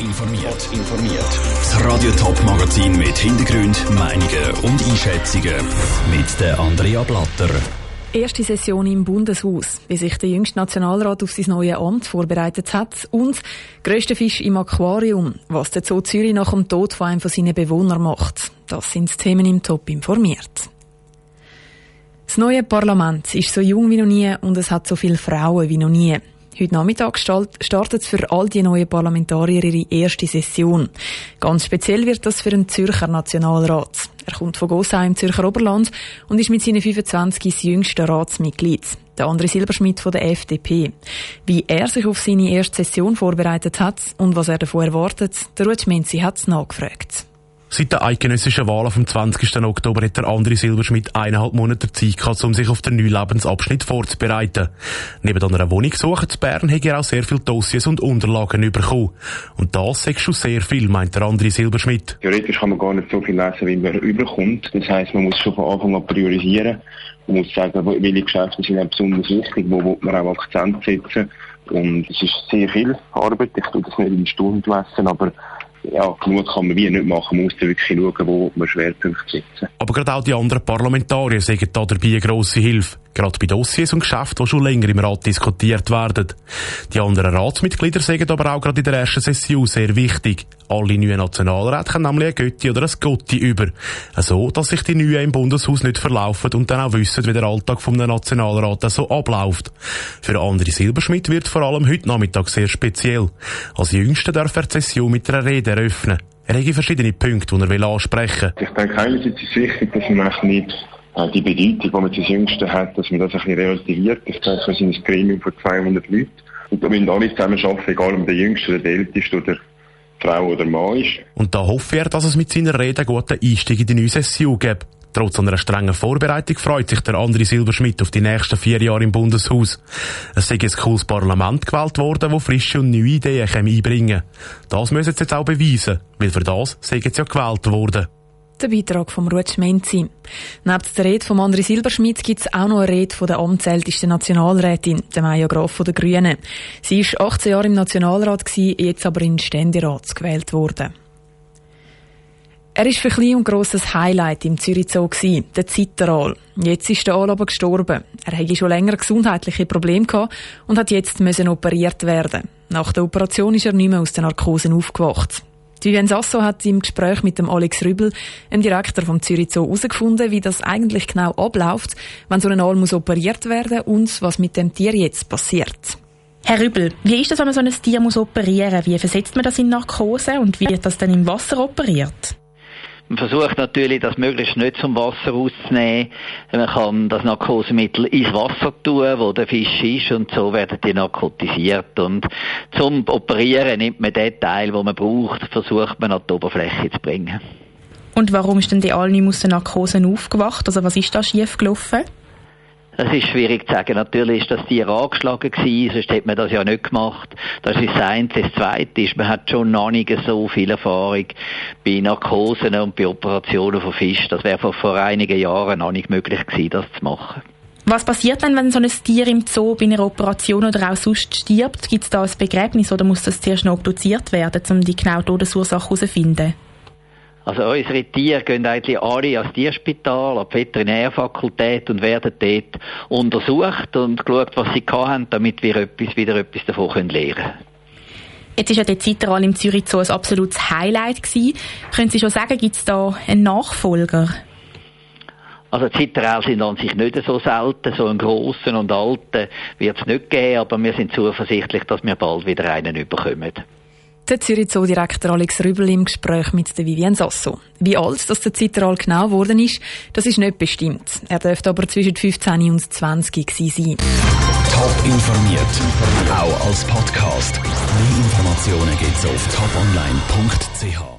informiert. informiert. Das Radio Top Magazin mit Hintergrund, Meinungen und Einschätzungen mit der Andrea Blatter. Erste Session im Bundeshaus, wie sich der jüngste Nationalrat auf sein neues Amt vorbereitet hat und grösste Fisch im Aquarium, was der Zoo Zürich nach dem Tod von einem von seinen Bewohnern macht. Das sind die Themen im Top informiert. Das neue Parlament ist so jung wie noch nie und es hat so viele Frauen wie noch nie. Heute Nachmittag startet für all die neuen Parlamentarier ihre erste Session. Ganz speziell wird das für den Zürcher Nationalrat. Er kommt von Gossau im Zürcher Oberland und ist mit seinen 25 das jüngste Ratsmitglied. Der andere Silberschmidt von der FDP. Wie er sich auf seine erste Session vorbereitet hat und was er davon erwartet, der Ruth Menzi hat es nachgefragt. Seit der eidgenössischen Wahl vom 20. Oktober hat der andere Silberschmidt eineinhalb Monate Zeit gehabt, um sich auf den neuen Lebensabschnitt vorzubereiten. Neben einer Wohnungssuche zu Bern hat er auch sehr viele Dossiers und Unterlagen bekommen. Und das ist schon sehr viel, meint der andere Silberschmidt. Theoretisch kann man gar nicht so viel lesen, wie man überkommt. Das heisst, man muss schon von Anfang an priorisieren. Man muss sagen, welche Geschäfte sind besonders wichtig, wo man auch Akzent setzen. Und es ist sehr viel Arbeit. Ich tue das nicht in Stunden messen, aber ja, genug kann man wie nicht machen. Man muss da wirklich schauen, wo man Schwerpunkte setzen. Aber gerade auch die anderen Parlamentarier sagen da dabei eine grosse Hilfe. Gerade bei Dossiers und Geschäften, die schon länger im Rat diskutiert werden. Die anderen Ratsmitglieder sagen aber auch gerade in der ersten Session sehr wichtig. Alle neuen Nationalräte haben nämlich ein Götti oder ein Gotti über. So, dass sich die Neuen im Bundeshaus nicht verlaufen und dann auch wissen, wie der Alltag vom Nationalrat so abläuft. Für André Silberschmidt wird vor allem heute Nachmittag sehr speziell. Als Jüngster darf er die Session mit einer Rede eröffnen. Er hat verschiedene Punkte, die er ansprechen will. Ich denke, einerseits ist es wichtig, dass man nicht die Bedeutung, die man als Jüngsten hat, dass man das ein bisschen relativiert. Ich denke, wir sind ein Gremium von 200 Leuten. Und da müssen alle zusammen arbeiten, egal ob der Jüngste oder der Älteste oder Frau oder Mann ist. Und da hoffe er, dass es mit seiner Rede einen guten Einstieg in die neue Session gibt. Trotz einer strengen Vorbereitung freut sich der andere Silberschmidt auf die nächsten vier Jahre im Bundeshaus. Es sei ein cooles Parlament gewählt worden, das frische und neue Ideen einbringen kann. Das müssen sie jetzt auch beweisen, weil für das sei jetzt ja gewählt worden. Der Beitrag vom Ruth Schmenzi. Neben der Rede von André Silberschmidt gibt es auch noch eine Rede von der amtsältesten Nationalrätin, der Maja Graf von den Grünen. Sie ist 18 Jahre im Nationalrat, gewesen, jetzt aber in den Ständerat gewählt worden. Er war für klein und grosses Highlight im Zürich Zoo, der Zitteral. Jetzt ist der Aal gestorben. Er hatte schon länger gesundheitliche Probleme gehabt und hat jetzt müssen operiert werden. Nach der Operation ist er nicht mehr aus den Narkosen aufgewacht. Vivian Sasso hat im Gespräch mit dem Alex Rübel, dem Direktor vom Zürich Zoo, herausgefunden, wie das eigentlich genau abläuft, wenn so ein Aal muss operiert werden und was mit dem Tier jetzt passiert. Herr Rübel, wie ist das, wenn man so ein Tier muss operieren muss? Wie versetzt man das in Narkose und wie wird das dann im Wasser operiert? Man versucht natürlich, das möglichst nicht zum Wasser auszunehmen. Man kann das Narkosemittel ins Wasser tun, wo der Fisch ist, und so werden die narkotisiert. Und zum Operieren nimmt man den Teil, den man braucht, versucht man an die Oberfläche zu bringen. Und warum ist denn die alle aus der Narkose aufgewacht? Also was ist da schief gelaufen? Das ist schwierig zu sagen. Natürlich ist das Tier angeschlagen gewesen, sonst hätte man das ja nicht gemacht. Das ist das eine. Das zweite ist, man hat schon noch nicht so viel Erfahrung bei Narkosen und bei Operationen von Fisch. Das wäre vor, vor einigen Jahren noch nicht möglich gewesen, das zu machen. Was passiert dann, wenn so ein Tier im Zoo bei einer Operation oder auch sonst stirbt? Gibt es da ein Begräbnis oder muss das zuerst noch obduziert werden, um die genaue Todesursache herauszufinden? Also unsere Tiere gehen eigentlich alle ans Tierspital, an die Veterinärfakultät und werden dort untersucht und geschaut, was sie haben, damit wir etwas, wieder etwas davon lernen können. Jetzt ist ja der Zitteral im Zürich so ein absolutes Highlight gewesen. Können Sie schon sagen, gibt es da einen Nachfolger? Also Zitteral sind an sich nicht so selten, so einen grossen und alten wird es nicht geben, aber wir sind zuversichtlich, dass wir bald wieder einen überkommen. Der Zürich Zoodirektor Alex Rübel im Gespräch mit der Vivienne Sasso. Wie alt das der Zitteral genau geworden ist, das ist nicht bestimmt. Er dürfte aber zwischen 15 und 20 gewesen sein. Top informiert, auch als Podcast. Mehr Informationen gibt's auf toponline.ch.